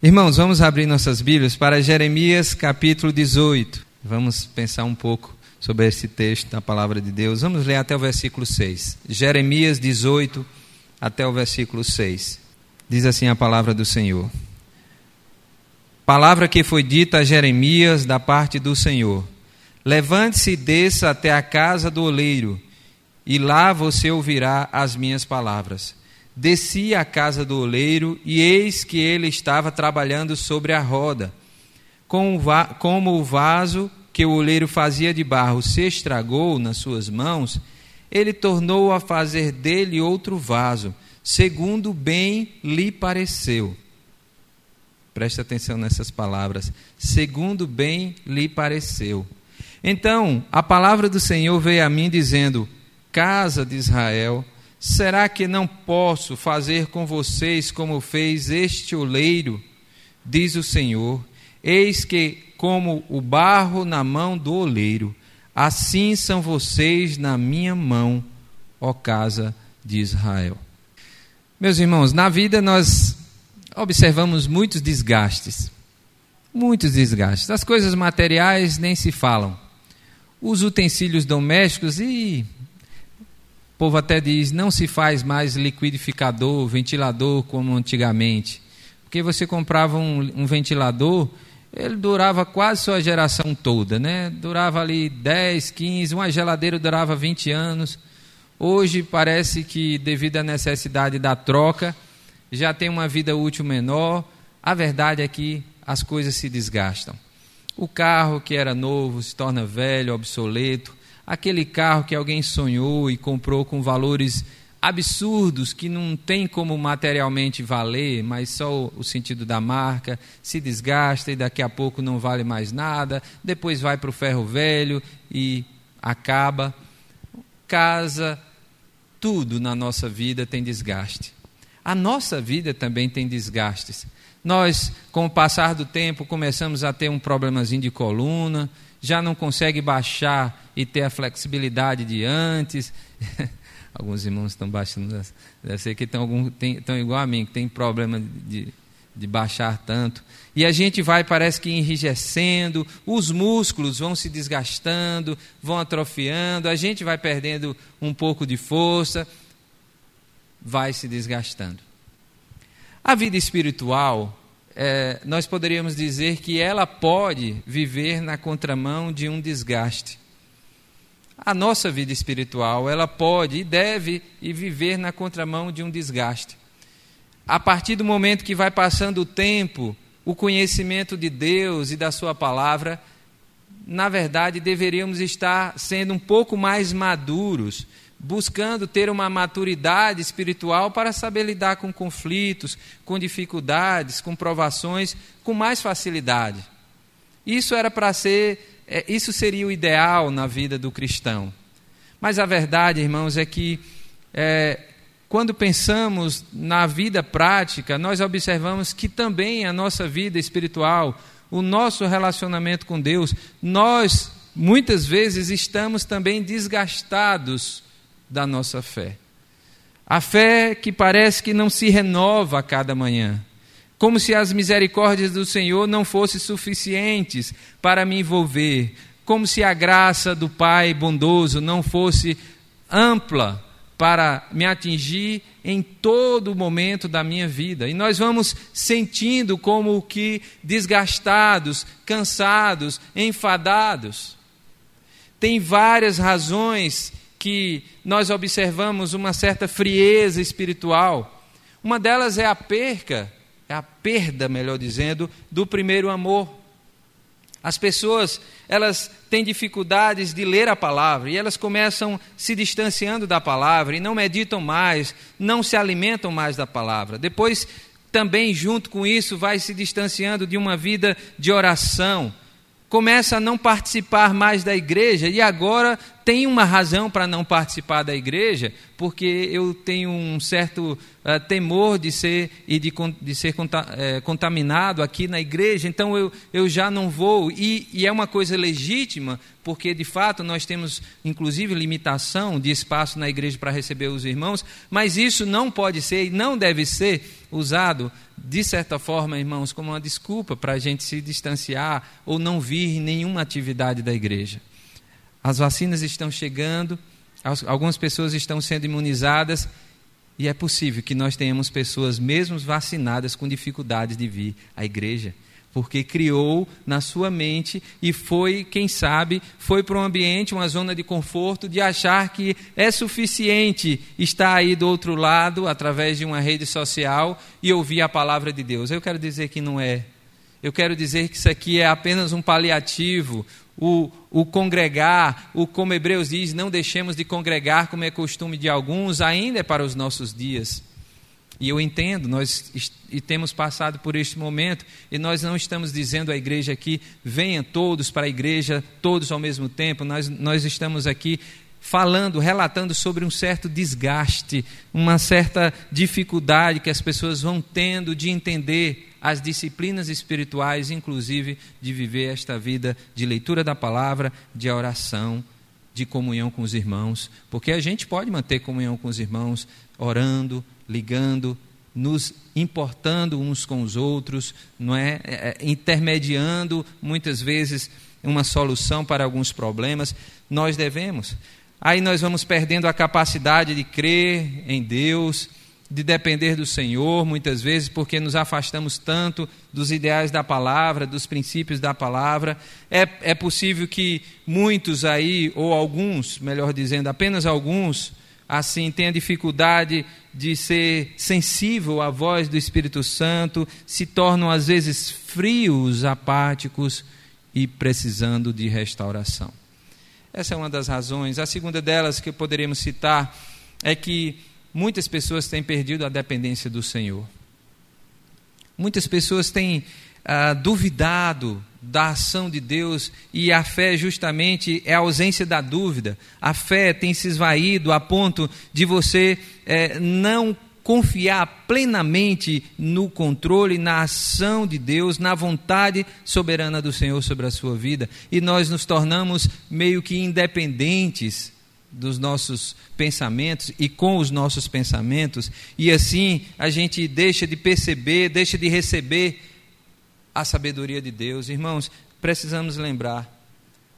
Irmãos, vamos abrir nossas Bíblias para Jeremias capítulo 18. Vamos pensar um pouco sobre esse texto da palavra de Deus. Vamos ler até o versículo 6. Jeremias 18 até o versículo 6. Diz assim a palavra do Senhor. Palavra que foi dita a Jeremias da parte do Senhor. Levante-se e desça até a casa do oleiro, e lá você ouvirá as minhas palavras desci à casa do oleiro, e eis que ele estava trabalhando sobre a roda. Como o vaso que o oleiro fazia de barro se estragou nas suas mãos, ele tornou a fazer dele outro vaso, segundo bem lhe pareceu. Preste atenção nessas palavras. Segundo bem lhe pareceu. Então, a palavra do Senhor veio a mim dizendo: Casa de Israel, Será que não posso fazer com vocês como fez este oleiro? Diz o Senhor: Eis que, como o barro na mão do oleiro, assim são vocês na minha mão, ó casa de Israel. Meus irmãos, na vida nós observamos muitos desgastes. Muitos desgastes. As coisas materiais nem se falam. Os utensílios domésticos, e o povo até diz: não se faz mais liquidificador, ventilador como antigamente. Porque você comprava um, um ventilador, ele durava quase sua geração toda, né? Durava ali 10, 15, uma geladeira durava 20 anos. Hoje parece que, devido à necessidade da troca, já tem uma vida útil menor. A verdade é que as coisas se desgastam. O carro que era novo se torna velho, obsoleto aquele carro que alguém sonhou e comprou com valores absurdos que não tem como materialmente valer, mas só o sentido da marca, se desgasta e daqui a pouco não vale mais nada, depois vai para o ferro velho e acaba. Casa, tudo na nossa vida tem desgaste. A nossa vida também tem desgastes. Nós, com o passar do tempo, começamos a ter um problemazinho de coluna, já não consegue baixar e ter a flexibilidade de antes. Alguns irmãos estão baixando, deve ser que estão, algum, tem, estão igual a mim, que tem problema de, de baixar tanto. E a gente vai, parece que enrijecendo, os músculos vão se desgastando, vão atrofiando, a gente vai perdendo um pouco de força, vai se desgastando. A vida espiritual é, nós poderíamos dizer que ela pode viver na contramão de um desgaste. A nossa vida espiritual, ela pode e deve e viver na contramão de um desgaste. A partir do momento que vai passando o tempo, o conhecimento de Deus e da Sua palavra, na verdade, deveríamos estar sendo um pouco mais maduros, buscando ter uma maturidade espiritual para saber lidar com conflitos, com dificuldades, com provações com mais facilidade. Isso era para ser, é, isso seria o ideal na vida do cristão. Mas a verdade, irmãos, é que é, quando pensamos na vida prática, nós observamos que também a nossa vida espiritual, o nosso relacionamento com Deus, nós muitas vezes estamos também desgastados da nossa fé. A fé que parece que não se renova a cada manhã, como se as misericórdias do Senhor não fossem suficientes para me envolver, como se a graça do Pai bondoso não fosse ampla para me atingir em todo momento da minha vida. E nós vamos sentindo como que desgastados, cansados, enfadados. Tem várias razões que nós observamos uma certa frieza espiritual. Uma delas é a perca, é a perda, melhor dizendo, do primeiro amor. As pessoas, elas têm dificuldades de ler a palavra e elas começam se distanciando da palavra e não meditam mais, não se alimentam mais da palavra. Depois, também junto com isso, vai se distanciando de uma vida de oração, começa a não participar mais da igreja e agora tem uma razão para não participar da igreja, porque eu tenho um certo uh, temor de ser e de, de ser conta, uh, contaminado aqui na igreja, então eu, eu já não vou. E, e é uma coisa legítima, porque de fato nós temos, inclusive, limitação de espaço na igreja para receber os irmãos, mas isso não pode ser e não deve ser usado, de certa forma, irmãos, como uma desculpa para a gente se distanciar ou não vir em nenhuma atividade da igreja. As vacinas estão chegando, algumas pessoas estão sendo imunizadas, e é possível que nós tenhamos pessoas, mesmo vacinadas, com dificuldades de vir à igreja porque criou na sua mente e foi, quem sabe, foi para um ambiente, uma zona de conforto, de achar que é suficiente estar aí do outro lado, através de uma rede social, e ouvir a palavra de Deus. Eu quero dizer que não é. Eu quero dizer que isso aqui é apenas um paliativo, o, o congregar, o como Hebreus diz, não deixemos de congregar como é costume de alguns, ainda é para os nossos dias. E eu entendo, nós e temos passado por este momento, e nós não estamos dizendo à igreja aqui, venham todos para a igreja, todos ao mesmo tempo, nós, nós estamos aqui falando, relatando sobre um certo desgaste, uma certa dificuldade que as pessoas vão tendo de entender as disciplinas espirituais, inclusive de viver esta vida de leitura da palavra, de oração, de comunhão com os irmãos, porque a gente pode manter comunhão com os irmãos orando, ligando, nos importando uns com os outros, não é? é? é? intermediando muitas vezes uma solução para alguns problemas, nós devemos. Aí nós vamos perdendo a capacidade de crer em Deus, de depender do Senhor, muitas vezes, porque nos afastamos tanto dos ideais da palavra, dos princípios da palavra. É, é possível que muitos aí, ou alguns, melhor dizendo, apenas alguns, assim, tenha dificuldade de ser sensível à voz do Espírito Santo, se tornam às vezes frios, apáticos e precisando de restauração. Essa é uma das razões. A segunda delas que poderíamos citar é que muitas pessoas têm perdido a dependência do Senhor. Muitas pessoas têm ah, duvidado da ação de Deus e a fé justamente é a ausência da dúvida. A fé tem se esvaído a ponto de você é, não confiar plenamente no controle, na ação de Deus, na vontade soberana do Senhor sobre a sua vida. E nós nos tornamos meio que independentes dos nossos pensamentos e com os nossos pensamentos, e assim a gente deixa de perceber, deixa de receber a sabedoria de Deus. Irmãos, precisamos lembrar,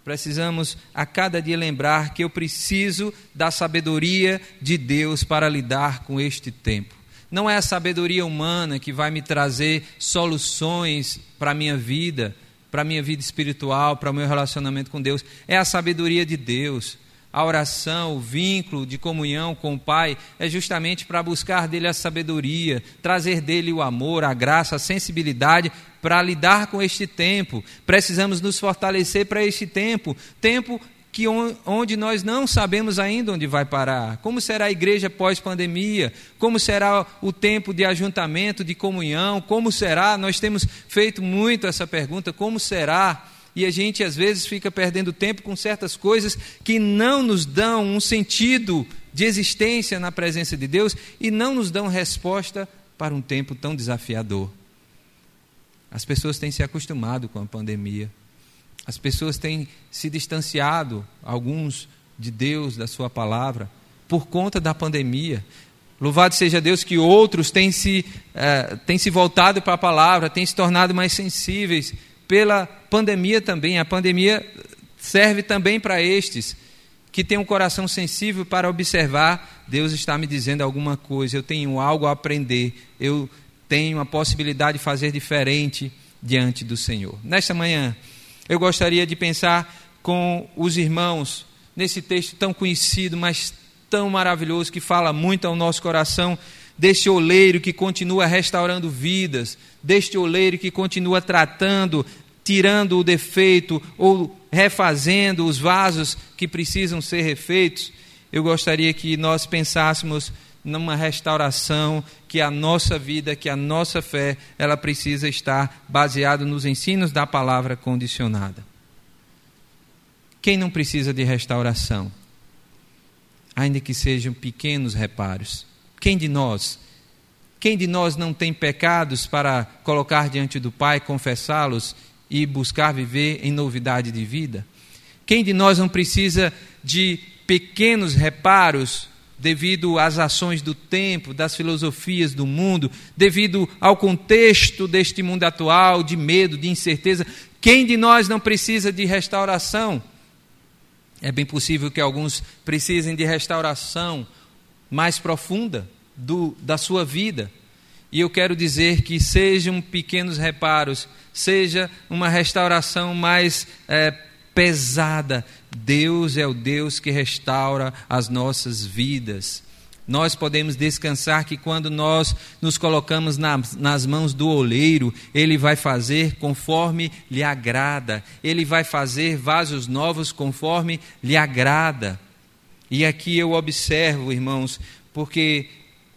precisamos a cada dia lembrar que eu preciso da sabedoria de Deus para lidar com este tempo. Não é a sabedoria humana que vai me trazer soluções para a minha vida, para a minha vida espiritual, para o meu relacionamento com Deus. É a sabedoria de Deus. A oração, o vínculo de comunhão com o Pai é justamente para buscar dele a sabedoria, trazer dele o amor, a graça, a sensibilidade para lidar com este tempo. Precisamos nos fortalecer para este tempo, tempo que onde nós não sabemos ainda onde vai parar. Como será a igreja pós-pandemia? Como será o tempo de ajuntamento, de comunhão? Como será? Nós temos feito muito essa pergunta, como será? E a gente às vezes fica perdendo tempo com certas coisas que não nos dão um sentido de existência na presença de Deus e não nos dão resposta para um tempo tão desafiador. As pessoas têm se acostumado com a pandemia. As pessoas têm se distanciado, alguns, de Deus, da Sua palavra, por conta da pandemia. Louvado seja Deus que outros têm se, eh, têm se voltado para a palavra, têm se tornado mais sensíveis pela pandemia também. A pandemia serve também para estes que têm um coração sensível para observar. Deus está me dizendo alguma coisa, eu tenho algo a aprender, eu tenho a possibilidade de fazer diferente diante do Senhor. Nesta manhã, eu gostaria de pensar com os irmãos nesse texto tão conhecido, mas tão maravilhoso, que fala muito ao nosso coração, deste oleiro que continua restaurando vidas, deste oleiro que continua tratando tirando o defeito ou refazendo os vasos que precisam ser refeitos, eu gostaria que nós pensássemos numa restauração que a nossa vida, que a nossa fé, ela precisa estar baseada nos ensinos da palavra condicionada. Quem não precisa de restauração? ainda que sejam pequenos reparos. Quem de nós, quem de nós não tem pecados para colocar diante do Pai, confessá-los e buscar viver em novidade de vida? Quem de nós não precisa de pequenos reparos devido às ações do tempo, das filosofias do mundo, devido ao contexto deste mundo atual de medo, de incerteza? Quem de nós não precisa de restauração? É bem possível que alguns precisem de restauração mais profunda do, da sua vida. E eu quero dizer que sejam pequenos reparos, seja uma restauração mais é, pesada. Deus é o Deus que restaura as nossas vidas nós podemos descansar que quando nós nos colocamos nas, nas mãos do oleiro, ele vai fazer conforme lhe agrada, ele vai fazer vasos novos conforme lhe agrada. E aqui eu observo, irmãos, porque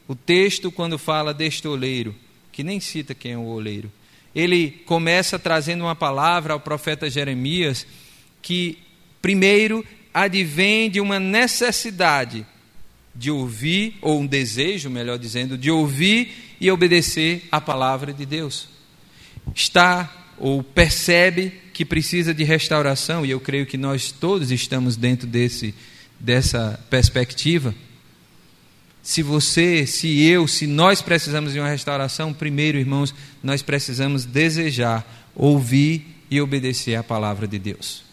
o texto, quando fala deste oleiro, que nem cita quem é o oleiro, ele começa trazendo uma palavra ao profeta Jeremias que, primeiro, advém de uma necessidade de ouvir, ou um desejo, melhor dizendo, de ouvir e obedecer a palavra de Deus. Está ou percebe que precisa de restauração, e eu creio que nós todos estamos dentro desse, dessa perspectiva. Se você, se eu, se nós precisamos de uma restauração, primeiro, irmãos, nós precisamos desejar, ouvir e obedecer a palavra de Deus.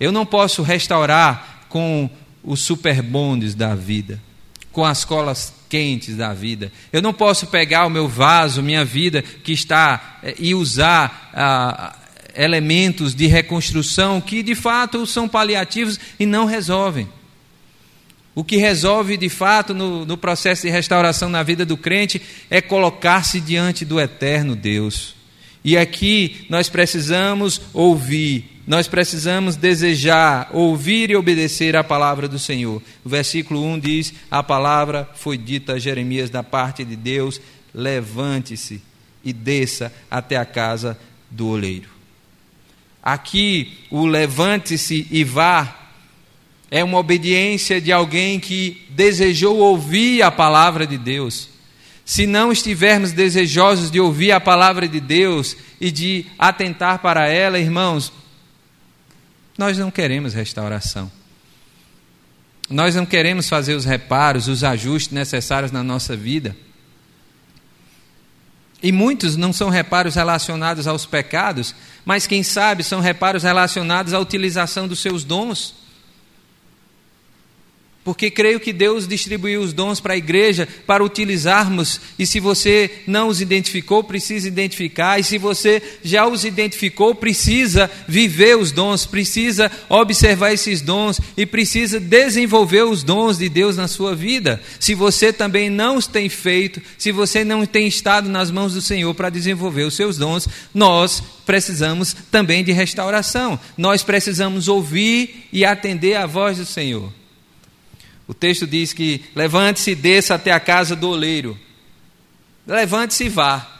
Eu não posso restaurar com os superbondes da vida, com as colas quentes da vida. Eu não posso pegar o meu vaso, minha vida, que está, eh, e usar ah, elementos de reconstrução que de fato são paliativos e não resolvem. O que resolve de fato no, no processo de restauração na vida do crente é colocar-se diante do eterno Deus. E aqui nós precisamos ouvir nós precisamos desejar, ouvir e obedecer a palavra do Senhor. O versículo 1 diz: A palavra foi dita a Jeremias da parte de Deus: levante-se e desça até a casa do oleiro. Aqui, o levante-se e vá é uma obediência de alguém que desejou ouvir a palavra de Deus. Se não estivermos desejosos de ouvir a palavra de Deus e de atentar para ela, irmãos, nós não queremos restauração. Nós não queremos fazer os reparos, os ajustes necessários na nossa vida. E muitos não são reparos relacionados aos pecados, mas quem sabe são reparos relacionados à utilização dos seus dons porque creio que Deus distribuiu os dons para a igreja para utilizarmos, e se você não os identificou, precisa identificar, e se você já os identificou, precisa viver os dons, precisa observar esses dons e precisa desenvolver os dons de Deus na sua vida. Se você também não os tem feito, se você não tem estado nas mãos do Senhor para desenvolver os seus dons, nós precisamos também de restauração. Nós precisamos ouvir e atender a voz do Senhor. O texto diz que levante-se e desça até a casa do oleiro. Levante-se e vá.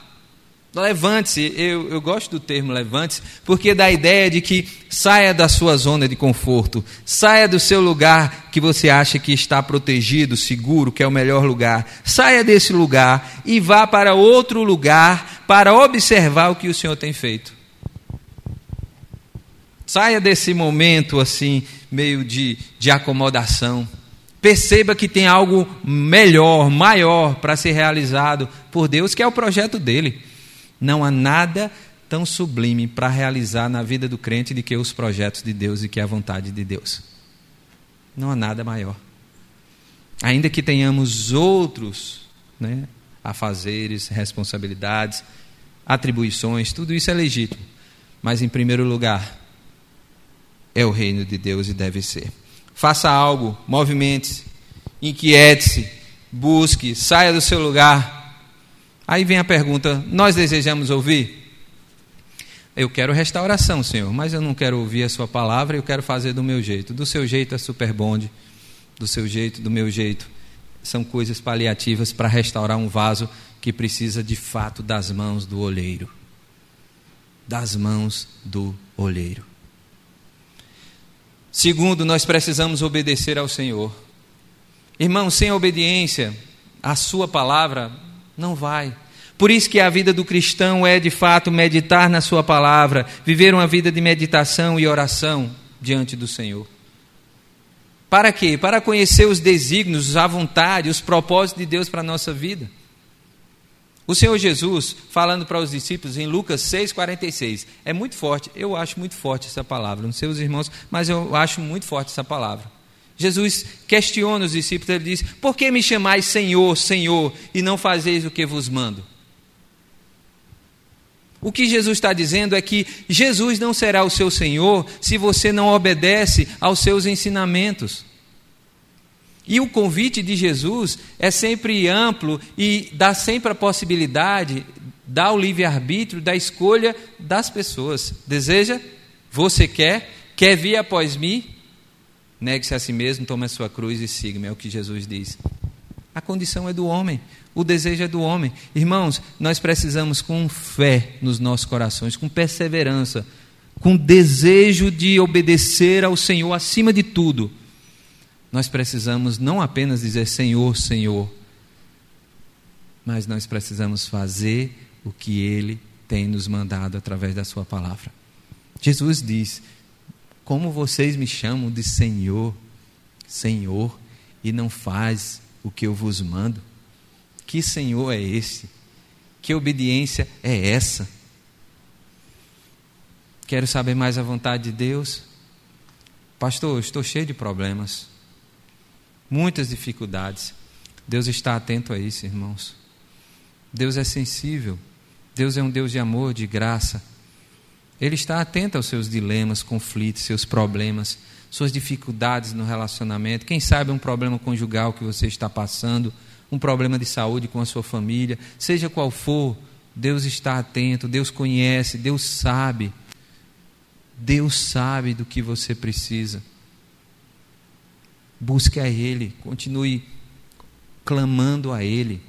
Levante-se, eu, eu gosto do termo levante-se, porque dá a ideia de que saia da sua zona de conforto, saia do seu lugar que você acha que está protegido, seguro, que é o melhor lugar. Saia desse lugar e vá para outro lugar para observar o que o Senhor tem feito. Saia desse momento assim, meio de, de acomodação. Perceba que tem algo melhor, maior para ser realizado por Deus, que é o projeto dele. Não há nada tão sublime para realizar na vida do crente do que os projetos de Deus e que a vontade de Deus. Não há nada maior. Ainda que tenhamos outros né, afazeres, responsabilidades, atribuições, tudo isso é legítimo. Mas, em primeiro lugar, é o reino de Deus e deve ser. Faça algo, movimente-se, inquiete-se, busque, saia do seu lugar. Aí vem a pergunta: nós desejamos ouvir? Eu quero restauração, Senhor, mas eu não quero ouvir a Sua palavra, eu quero fazer do meu jeito. Do seu jeito é super bonde, do seu jeito, do meu jeito. São coisas paliativas para restaurar um vaso que precisa de fato das mãos do olheiro. Das mãos do olheiro. Segundo, nós precisamos obedecer ao Senhor. Irmão, sem obediência à Sua palavra, não vai. Por isso que a vida do cristão é, de fato, meditar na Sua palavra, viver uma vida de meditação e oração diante do Senhor. Para quê? Para conhecer os desígnios, a vontade, os propósitos de Deus para a nossa vida. O Senhor Jesus, falando para os discípulos em Lucas 6,46, é muito forte, eu acho muito forte essa palavra, não sei os irmãos, mas eu acho muito forte essa palavra. Jesus questiona os discípulos, ele diz: Por que me chamais Senhor, Senhor, e não fazeis o que vos mando? O que Jesus está dizendo é que Jesus não será o seu Senhor se você não obedece aos seus ensinamentos. E o convite de Jesus é sempre amplo e dá sempre a possibilidade, dá o livre-arbítrio da escolha das pessoas. Deseja? Você quer? Quer vir após mim? Negue-se a si mesmo, tome a sua cruz e siga-me, é o que Jesus diz. A condição é do homem, o desejo é do homem. Irmãos, nós precisamos com fé nos nossos corações, com perseverança, com desejo de obedecer ao Senhor acima de tudo. Nós precisamos não apenas dizer Senhor, Senhor, mas nós precisamos fazer o que Ele tem nos mandado através da Sua palavra. Jesus diz: Como vocês me chamam de Senhor, Senhor, e não faz o que eu vos mando? Que Senhor é esse? Que obediência é essa? Quero saber mais a vontade de Deus? Pastor, estou cheio de problemas, muitas dificuldades. Deus está atento a isso, irmãos. Deus é sensível. Deus é um Deus de amor, de graça. Ele está atento aos seus dilemas, conflitos, seus problemas suas dificuldades no relacionamento, quem sabe um problema conjugal que você está passando, um problema de saúde com a sua família, seja qual for, Deus está atento, Deus conhece, Deus sabe. Deus sabe do que você precisa. Busque a Ele, continue clamando a Ele.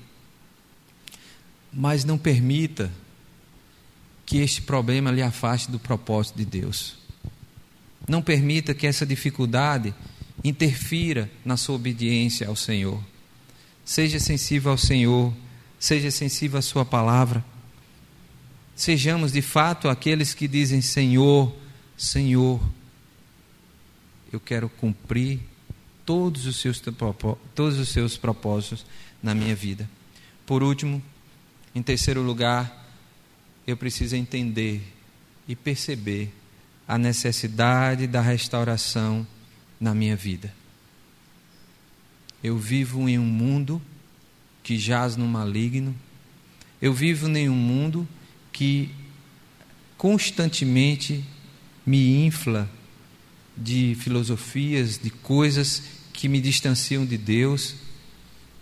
Mas não permita que este problema lhe afaste do propósito de Deus. Não permita que essa dificuldade interfira na sua obediência ao Senhor. Seja sensível ao Senhor, seja sensível à Sua palavra. Sejamos de fato aqueles que dizem: Senhor, Senhor, eu quero cumprir todos os seus, todos os seus propósitos na minha vida. Por último, em terceiro lugar, eu preciso entender e perceber a necessidade da restauração na minha vida. Eu vivo em um mundo que jaz no maligno, eu vivo em um mundo que constantemente me infla de filosofias, de coisas que me distanciam de Deus,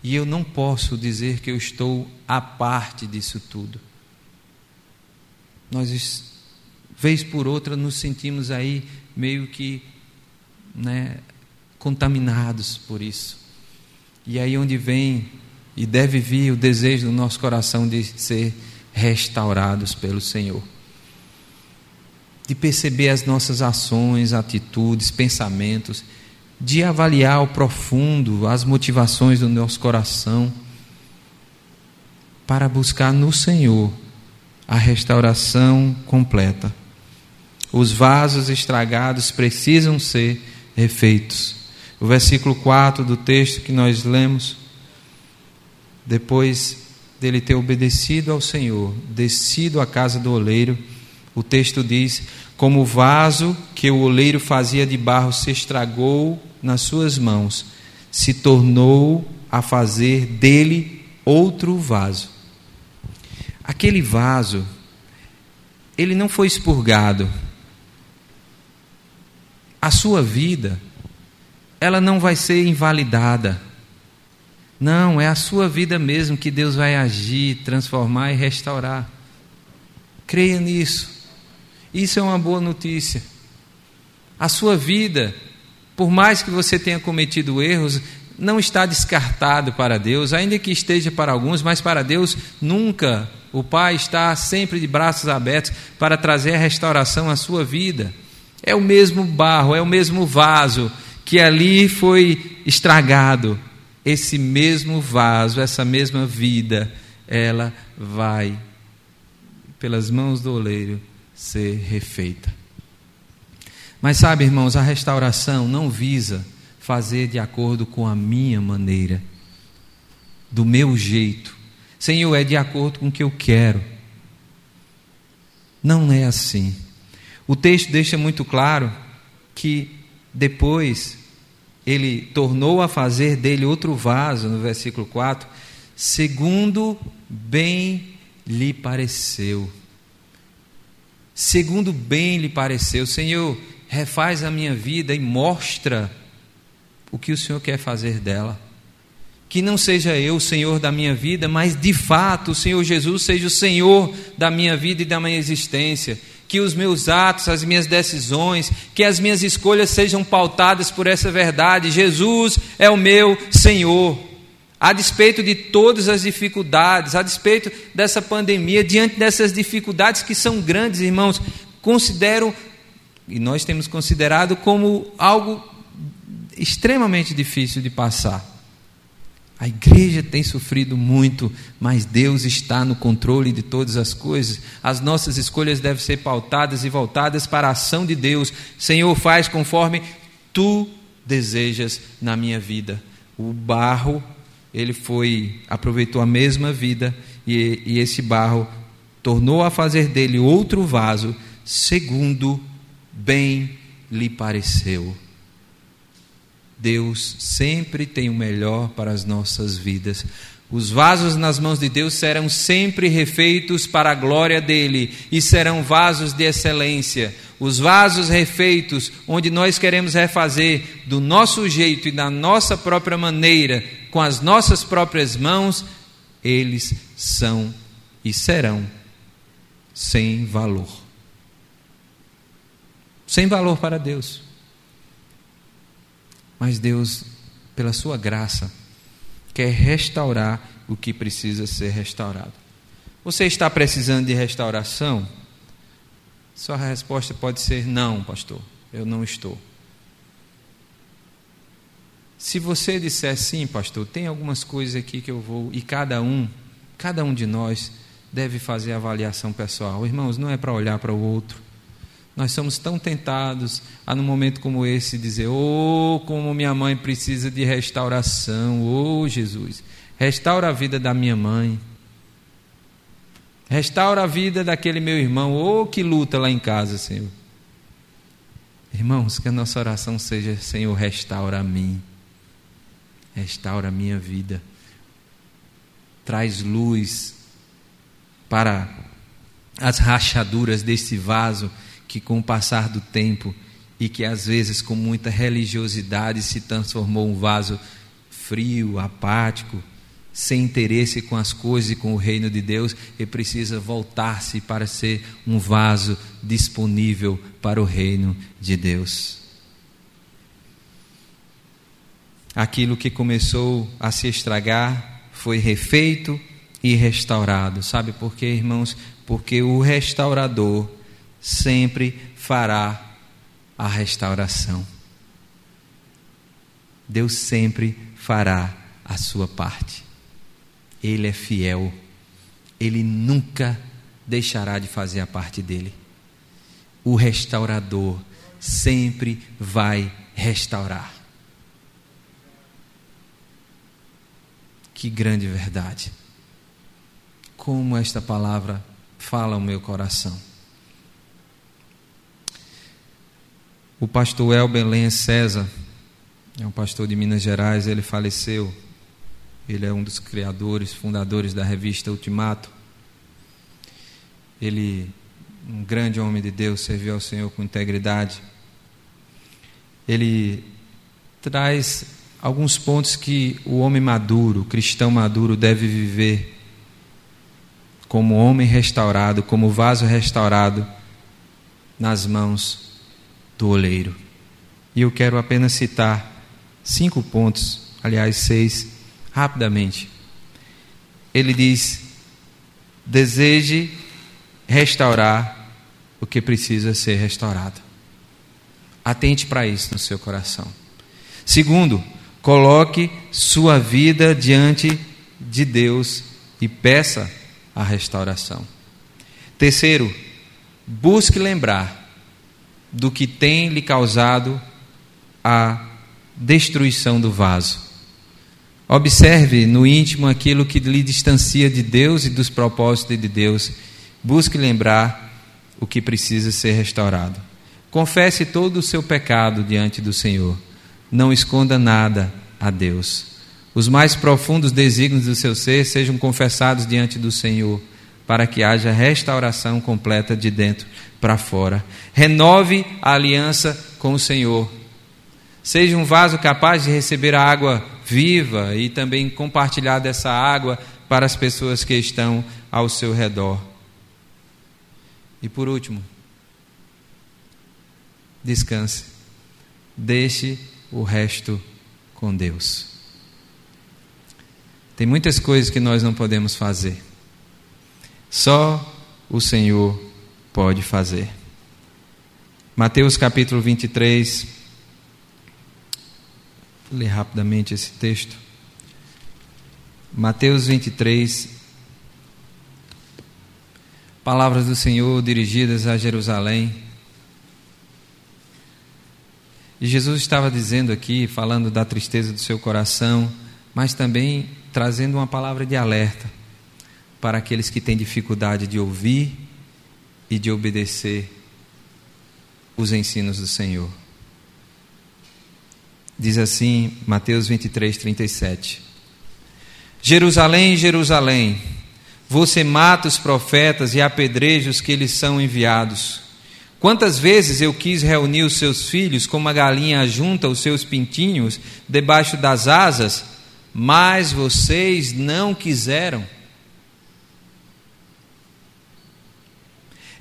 e eu não posso dizer que eu estou à parte disso tudo. Nós vez por outra nos sentimos aí meio que né, contaminados por isso. E aí onde vem e deve vir o desejo do nosso coração de ser restaurados pelo Senhor. De perceber as nossas ações, atitudes, pensamentos, de avaliar o profundo, as motivações do nosso coração, para buscar no Senhor a restauração completa. Os vasos estragados precisam ser refeitos. O versículo 4 do texto que nós lemos, depois dele ter obedecido ao Senhor, descido à casa do oleiro, o texto diz: Como o vaso que o oleiro fazia de barro se estragou nas suas mãos, se tornou a fazer dele outro vaso. Aquele vaso, ele não foi expurgado, a sua vida, ela não vai ser invalidada. Não, é a sua vida mesmo que Deus vai agir, transformar e restaurar. Creia nisso. Isso é uma boa notícia. A sua vida, por mais que você tenha cometido erros, não está descartado para Deus, ainda que esteja para alguns, mas para Deus nunca. O Pai está sempre de braços abertos para trazer a restauração à sua vida. É o mesmo barro, é o mesmo vaso que ali foi estragado. esse mesmo vaso, essa mesma vida, ela vai, pelas mãos do oleiro, ser refeita. Mas sabe, irmãos, a restauração não visa fazer de acordo com a minha maneira, do meu jeito. Senhor, é de acordo com o que eu quero. Não é assim. O texto deixa muito claro que depois ele tornou a fazer dele outro vaso, no versículo 4, segundo bem lhe pareceu. Segundo bem lhe pareceu, Senhor, refaz a minha vida e mostra o que o Senhor quer fazer dela. Que não seja eu o Senhor da minha vida, mas de fato o Senhor Jesus seja o Senhor da minha vida e da minha existência. Que os meus atos, as minhas decisões, que as minhas escolhas sejam pautadas por essa verdade. Jesus é o meu Senhor. A despeito de todas as dificuldades, a despeito dessa pandemia, diante dessas dificuldades que são grandes, irmãos, considero, e nós temos considerado como algo extremamente difícil de passar. A igreja tem sofrido muito, mas Deus está no controle de todas as coisas. As nossas escolhas devem ser pautadas e voltadas para a ação de Deus. Senhor, faz conforme tu desejas na minha vida. O barro, ele foi, aproveitou a mesma vida e, e esse barro tornou a fazer dele outro vaso, segundo bem lhe pareceu. Deus sempre tem o melhor para as nossas vidas. Os vasos nas mãos de Deus serão sempre refeitos para a glória dele e serão vasos de excelência. Os vasos refeitos, onde nós queremos refazer do nosso jeito e da nossa própria maneira, com as nossas próprias mãos, eles são e serão sem valor. Sem valor para Deus. Mas Deus, pela sua graça, quer restaurar o que precisa ser restaurado. Você está precisando de restauração? Sua resposta pode ser não, pastor, eu não estou. Se você disser sim, pastor, tem algumas coisas aqui que eu vou, e cada um, cada um de nós deve fazer avaliação pessoal. Irmãos, não é para olhar para o outro, nós somos tão tentados a, num momento como esse, dizer: Oh, como minha mãe precisa de restauração, oh Jesus, restaura a vida da minha mãe, restaura a vida daquele meu irmão, oh que luta lá em casa, Senhor. Irmãos, que a nossa oração seja: Senhor, restaura a mim, restaura a minha vida, traz luz para as rachaduras desse vaso que com o passar do tempo e que às vezes com muita religiosidade se transformou um vaso frio, apático, sem interesse com as coisas e com o reino de Deus, e precisa voltar-se para ser um vaso disponível para o reino de Deus. Aquilo que começou a se estragar foi refeito e restaurado. Sabe por quê, irmãos? Porque o restaurador sempre fará a restauração. Deus sempre fará a sua parte. Ele é fiel. Ele nunca deixará de fazer a parte dele. O restaurador sempre vai restaurar. Que grande verdade. Como esta palavra fala ao meu coração. O pastor Elben Lenha César, é um pastor de Minas Gerais, ele faleceu. Ele é um dos criadores, fundadores da revista Ultimato. Ele, um grande homem de Deus, serviu ao Senhor com integridade. Ele traz alguns pontos que o homem maduro, o cristão maduro, deve viver como homem restaurado, como vaso restaurado nas mãos do oleiro. E eu quero apenas citar cinco pontos, aliás, seis, rapidamente. Ele diz: deseje restaurar o que precisa ser restaurado. Atente para isso no seu coração. Segundo, coloque sua vida diante de Deus e peça a restauração. Terceiro, busque lembrar do que tem lhe causado a destruição do vaso. Observe no íntimo aquilo que lhe distancia de Deus e dos propósitos de Deus. Busque lembrar o que precisa ser restaurado. Confesse todo o seu pecado diante do Senhor. Não esconda nada a Deus. Os mais profundos desígnios do seu ser sejam confessados diante do Senhor, para que haja restauração completa de dentro para fora. Renove a aliança com o Senhor. Seja um vaso capaz de receber a água viva e também compartilhar dessa água para as pessoas que estão ao seu redor. E por último, descanse. Deixe o resto com Deus. Tem muitas coisas que nós não podemos fazer. Só o Senhor pode fazer. Mateus capítulo 23. Vou ler rapidamente esse texto. Mateus 23, Palavras do Senhor dirigidas a Jerusalém. E Jesus estava dizendo aqui, falando da tristeza do seu coração, mas também trazendo uma palavra de alerta para aqueles que têm dificuldade de ouvir e de obedecer os ensinos do Senhor. Diz assim, Mateus 23, 37. Jerusalém, Jerusalém você mata os profetas e apedreja os que lhes são enviados. Quantas vezes eu quis reunir os seus filhos, como a galinha junta os seus pintinhos debaixo das asas, mas vocês não quiseram.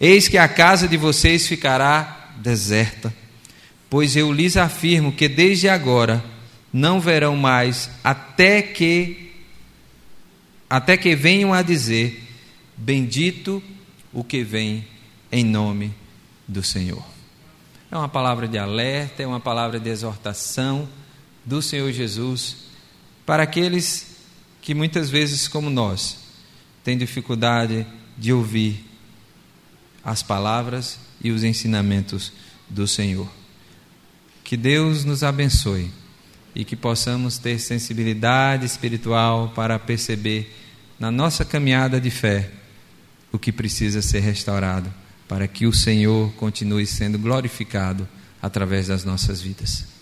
Eis que a casa de vocês ficará deserta, pois eu lhes afirmo que desde agora não verão mais até que até que venham a dizer: Bendito o que vem em nome do Senhor. É uma palavra de alerta, é uma palavra de exortação do Senhor Jesus para aqueles que muitas vezes, como nós, têm dificuldade de ouvir as palavras e os ensinamentos do Senhor. Que Deus nos abençoe e que possamos ter sensibilidade espiritual para perceber na nossa caminhada de fé o que precisa ser restaurado para que o Senhor continue sendo glorificado através das nossas vidas.